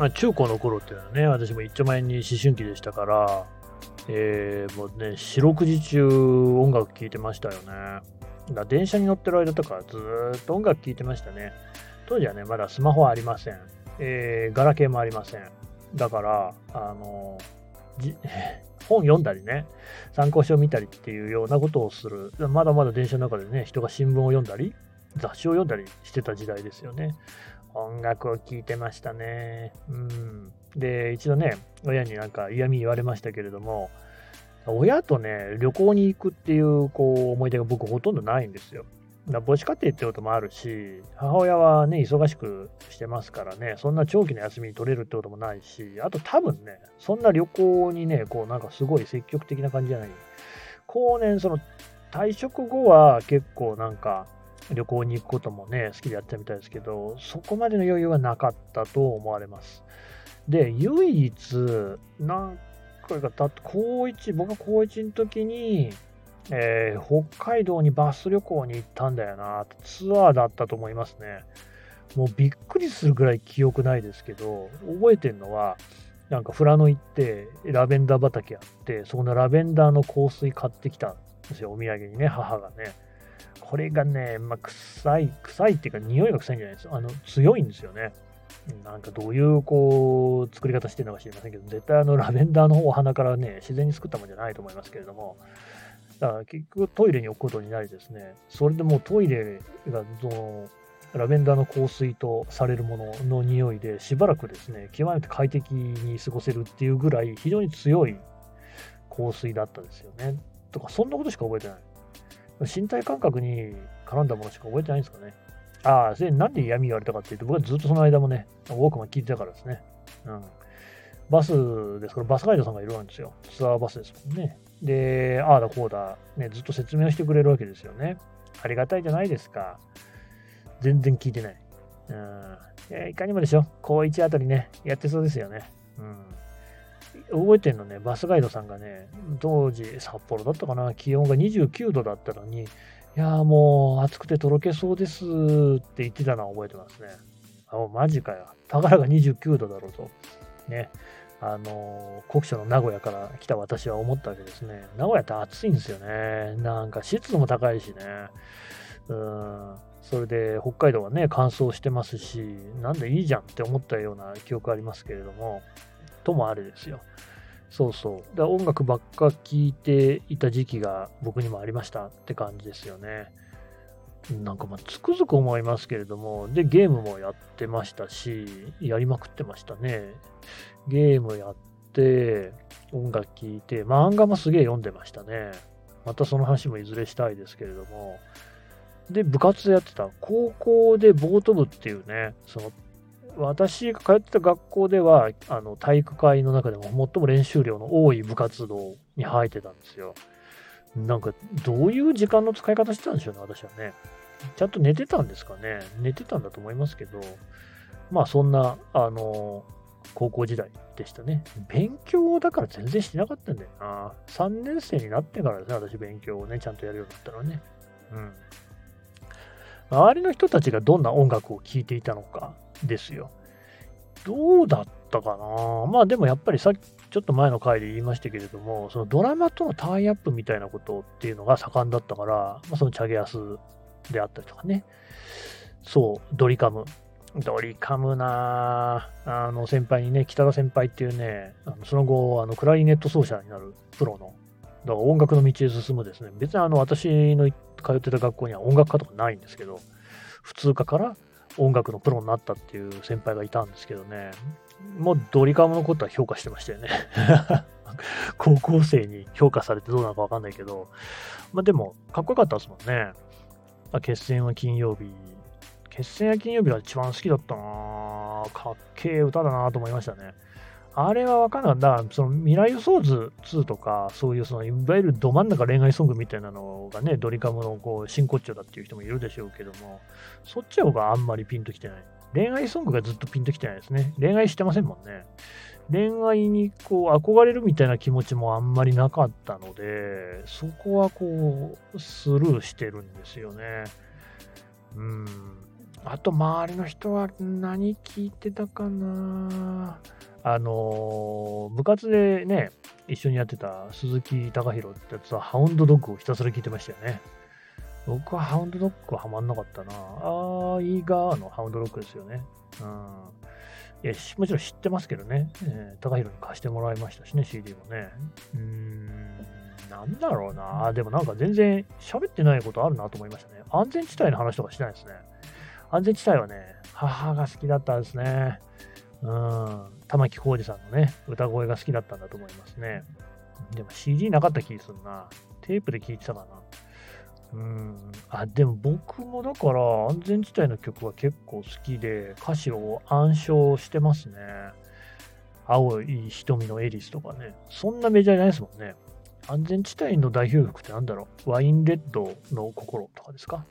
まあ、中高の頃っていうのはね、私も一丁前に思春期でしたから、えー、もうね、四六時中音楽聴いてましたよね。だ電車に乗ってる間とかずっと音楽聴いてましたね。当時はね、まだスマホはありません。えー、ガラケーもありません。だから、あの、本読んだりね、参考書を見たりっていうようなことをする。まだまだ電車の中でね、人が新聞を読んだり、雑誌を読んだりしてた時代ですよね。音楽を聴いてましたね。うん。で、一度ね、親になんか嫌味言われましたけれども、親とね、旅行に行くっていうこう思い出が僕ほとんどないんですよ。母子家庭ってこともあるし、母親はね、忙しくしてますからね、そんな長期の休みに取れるってこともないし、あと多分ね、そんな旅行にね、こうなんかすごい積極的な感じじゃない。後年、その退職後は結構なんか旅行に行くこともね、好きでやってたみたいですけど、そこまでの余裕はなかったと思われます。で、唯一、何回か経って、高1、僕が高1の時に、えー、北海道にバス旅行に行ったんだよな、ツアーだったと思いますね。もうびっくりするぐらい記憶ないですけど、覚えてるのは、なんか富良野行って、ラベンダー畑あって、そこのラベンダーの香水買ってきたんですよ、お土産にね、母がね。これがね、まあ、臭い、臭いっていうか、匂いが臭いんじゃないですあの、強いんですよね。なんかどういうこう作り方してるのか知りませんけど、絶対あのラベンダーのお花からね、自然に作ったもんじゃないと思いますけれども、だから結局トイレに置くことになりですね、それでもうトイレがそのラベンダーの香水とされるものの匂いでしばらくですね、極めて快適に過ごせるっていうぐらい非常に強い香水だったですよね。とか、そんなことしか覚えてない。身体感覚に絡んだものしか覚えてないんですかね。ああ、それなんで嫌味言われたかっていうと、僕はずっとその間もね、ウォークマン聞いてたからですね。うん。バスですから、バスガイドさんがいるわけですよ。ツアーバスですもんね。で、ああだこうだ、ね、ずっと説明をしてくれるわけですよね。ありがたいじゃないですか。全然聞いてない。うん。いかにもでしょ。高1あたりね、やってそうですよね。うん。覚えてんのね、バスガイドさんがね、当時札幌だったかな、気温が29度だったのに、いやもう暑くてとろけそうですって言ってたのは覚えてますね。あ、マジかよ。たかが29度だろうと。ね。あの、国書の名古屋から来た私は思ったわけですね。名古屋って暑いんですよね。なんか湿度も高いしね。うん。それで北海道はね、乾燥してますし、なんでいいじゃんって思ったような記憶ありますけれども、ともあれですよ。そうそう。だ音楽ばっか聴いていた時期が僕にもありましたって感じですよね。なんかまあつくづく思いますけれども、で、ゲームもやってましたし、やりまくってましたね。ゲームやって、音楽聴いて、漫画もすげえ読んでましたね。またその話もいずれしたいですけれども。で、部活やってた。高校でボート部っていうね、その、私が通ってた学校では、あの、体育会の中でも最も練習量の多い部活動に入ってたんですよ。なんか、どういう時間の使い方してたんでしょうね、私はね。ちゃんと寝てたんですかね。寝てたんだと思いますけど、まあそんな、あの、高校時代でしたね。勉強だから全然してなかったんだよな。3年生になってからですね、私勉強をね、ちゃんとやるようになったのはね。うん。周りの人たちがどんな音楽を聴いていたのかですよ。どうだったかな？まあでもやっぱりさっきちょっと前の回で言いましたけれども、そのドラマとのタイアップみたいなことっていうのが盛んだったから、まあ、そのチャゲアスであったりとかね。そう、ドリカム。ドリカムなあの先輩にね、北田先輩っていうね、あのその後、あのクラリネット奏者になるプロの、だから音楽の道へ進むですね、別にあの私の通ってた学校には音楽科とかないんですけど、普通科から音楽のプロになったっていう先輩がいたんですけどね、もうドリカムのことは評価してましたよね。高校生に評価されてどうなのかわかんないけど、まあでも、かっこよかったですもんね。あ、決戦は金曜日。決戦は金曜日が一番好きだったなかっけえ歌だなと思いましたね。あれはわかんなかった。その未来予想図2とか、そういうそのいわゆるど真ん中恋愛ソングみたいなのがね、ドリカムのこう真骨頂だっていう人もいるでしょうけども、そっちの方があんまりピンときてない。恋愛ソングがずっとピンときてないですね。恋愛してませんもんね。恋愛にこう憧れるみたいな気持ちもあんまりなかったので、そこはこうスルーしてるんですよね。うん。あと周りの人は何聞いてたかなあの部活でね、一緒にやってた鈴木貴弘ってやつはハウンドドッグをひたすら聞いてましたよね。僕はハウンドドッグはハマんなかったな。あー、いいがーのハウンドドッグですよね。うん。いや、もちろん知ってますけどね。えー、高弘に貸してもらいましたしね、CD もね。うーん、なんだろうな。でもなんか全然喋ってないことあるなと思いましたね。安全地帯の話とかしてないですね。安全地帯はね、母が好きだったんですね。うん。玉置浩二さんのね、歌声が好きだったんだと思いますね。でも CD なかった気するな。テープで聴いてたかな。うん。あ、でも僕もだから安全地帯の曲は結構好きで、歌詞を暗唱してますね。青い瞳のエリスとかね。そんなメジャーじゃないですもんね。安全地帯の代表曲って何だろうワインレッドの心とかですか？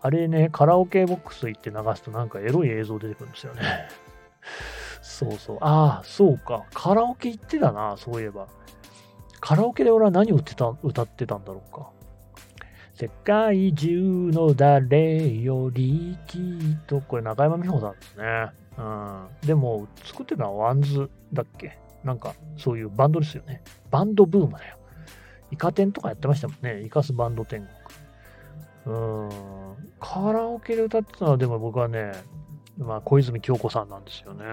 あれね、カラオケボックス行って流すとなんかエロい映像出てくるんですよね。そうそう。ああ、そうか。カラオケ行ってたな、そういえば。カラオケで俺は何を歌ってた歌ってたんだろうか。世界中の誰よりきっと、これ中山美穂さんですね。うん。でも、作ってたのは WANDS だっけ？なんか、そういうバンドですよね。バンドブームだよ。イカ天とかやってましたもんね。イカスバンド天国。うん。カラオケで歌ってたのは、でも僕はね、まあ、小泉京子さんなんですよね。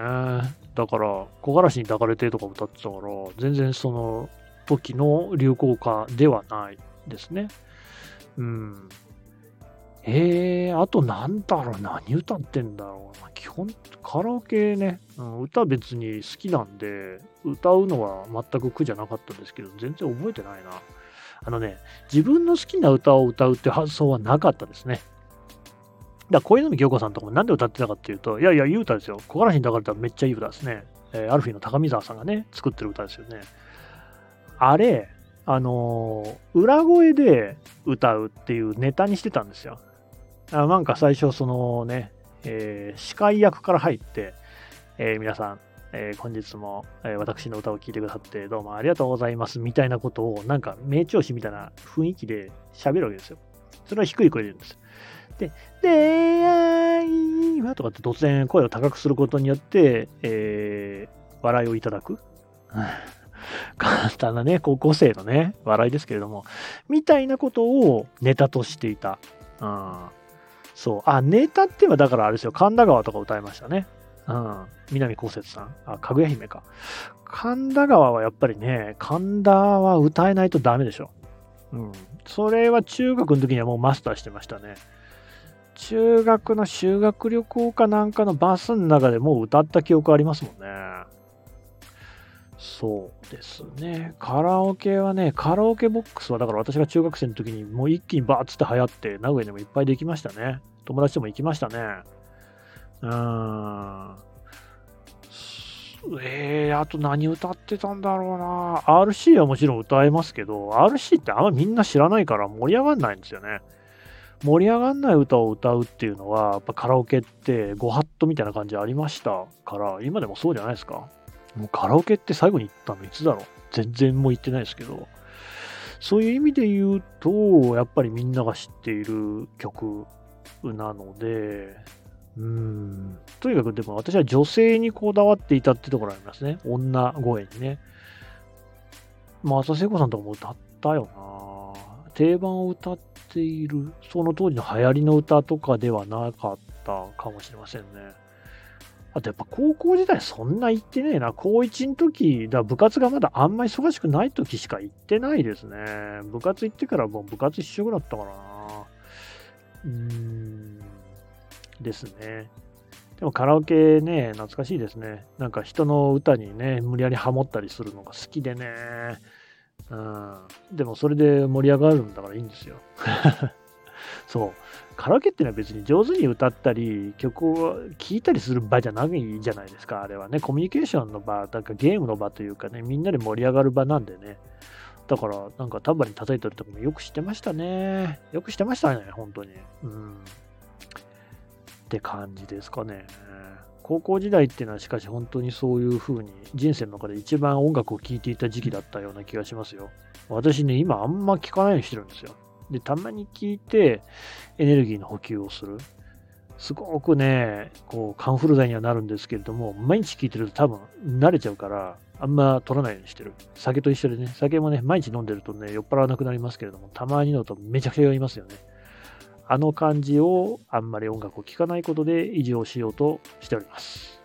だから、木枯らしに抱かれてとか歌ってたから、全然その時の流行歌ではないですね。うん。えー、あとなんだろう、何歌ってんだろうな。基本、カラオケね、うん、歌別に好きなんで、歌うのは全く苦じゃなかったんですけど、全然覚えてないな。あのね、自分の好きな歌を歌うって発想はなかったですね。だから小泉京子さんとかもなんで歌ってたかっていうと、いやいや、いい歌ですよ。木枯らしに抱かれたらめっちゃいい歌ですね。えー、アルフィーの高見沢さんがね、作ってる歌ですよね。あれ、あのー、裏声で歌うっていうネタにしてたんですよ。あなんか最初、そのね、えー、司会役から入って、えー、皆さん、えー、本日も、え私の歌を聴いてくださってどうもありがとうございますみたいなことをなんか名調子みたいな雰囲気で喋るわけですよ。それは低い声で言うんです。で、出会いはとかって突然声を高くすることによって、え笑いをいただく。簡単なね、高校生のね、笑いですけれども、みたいなことをネタとしていた。うん。そう。あ、ネタってはだからあれですよ、神田川とか歌いましたね。うん。南こうせつさん。あ、かぐや姫か。神田川はやっぱりね、神田は歌えないとダメでしょ。うん。それは中学の時にはもうマスターしてましたね。中学の修学旅行かなんかのバスの中でもう歌った記憶ありますもんね。そうですね。カラオケはね、カラオケボックスはだから私が中学生の時にもう一気にバーッつって流行って、名古屋でもいっぱいできましたね。友達とも行きましたね。うーん。えー、あと何歌ってたんだろうな。RC はもちろん歌えますけど、RC ってあんまみんな知らないから盛り上がんないんですよね。盛り上がんない歌を歌うっていうのは、やっぱカラオケってご法度みたいな感じありましたから、今でもそうじゃないですか。もうカラオケって最後に行ったのいつだろう全然もう行ってないですけど、そういう意味で言うと、やっぱりみんなが知っている曲なので、うん、とにかくでも私は女性にこだわっていたってところありますね。女声にね。まあ、浅瀬子さんとかも歌ったよな。定番を歌っている、その当時の流行りの歌とかではなかったかもしれませんね。あとやっぱ高校時代そんな行ってねえな。高1の時、だ部活がまだあんまり忙しくない時しか行ってないですね。部活行ってからもう部活一色だったからな。うーん。ですね。でもカラオケね、懐かしいですね。なんか人の歌にね、無理やりハモったりするのが好きでね。うん。でもそれで盛り上がるんだからいいんですよ。そう。カラオケっていうのは別に上手に歌ったり、曲を聴いたりする場じゃないじゃないですか、あれはね。コミュニケーションの場、なんかゲームの場というかね、みんなで盛り上がる場なんでね。だから、なんかタバに叩いたりとかもよくしてましたね。よくしてましたね、本当に。うん。って感じですかね。高校時代っていうのはしかし本当にそういう風に人生の中で一番音楽を聴いていた時期だったような気がしますよ。私ね、今あんま聴かないようにしてるんですよ。で、たまに聴いてエネルギーの補給をする。すごくね、こう、カンフル剤にはなるんですけれども、毎日聞いてると多分慣れちゃうから、あんま取らないようにしてる。酒と一緒でね、酒もね、毎日飲んでるとね、酔っ払わなくなりますけれども、たまに飲むとめちゃくちゃ酔いますよね。あの感じをあんまり音楽を聴かないことで維持をしようとしております。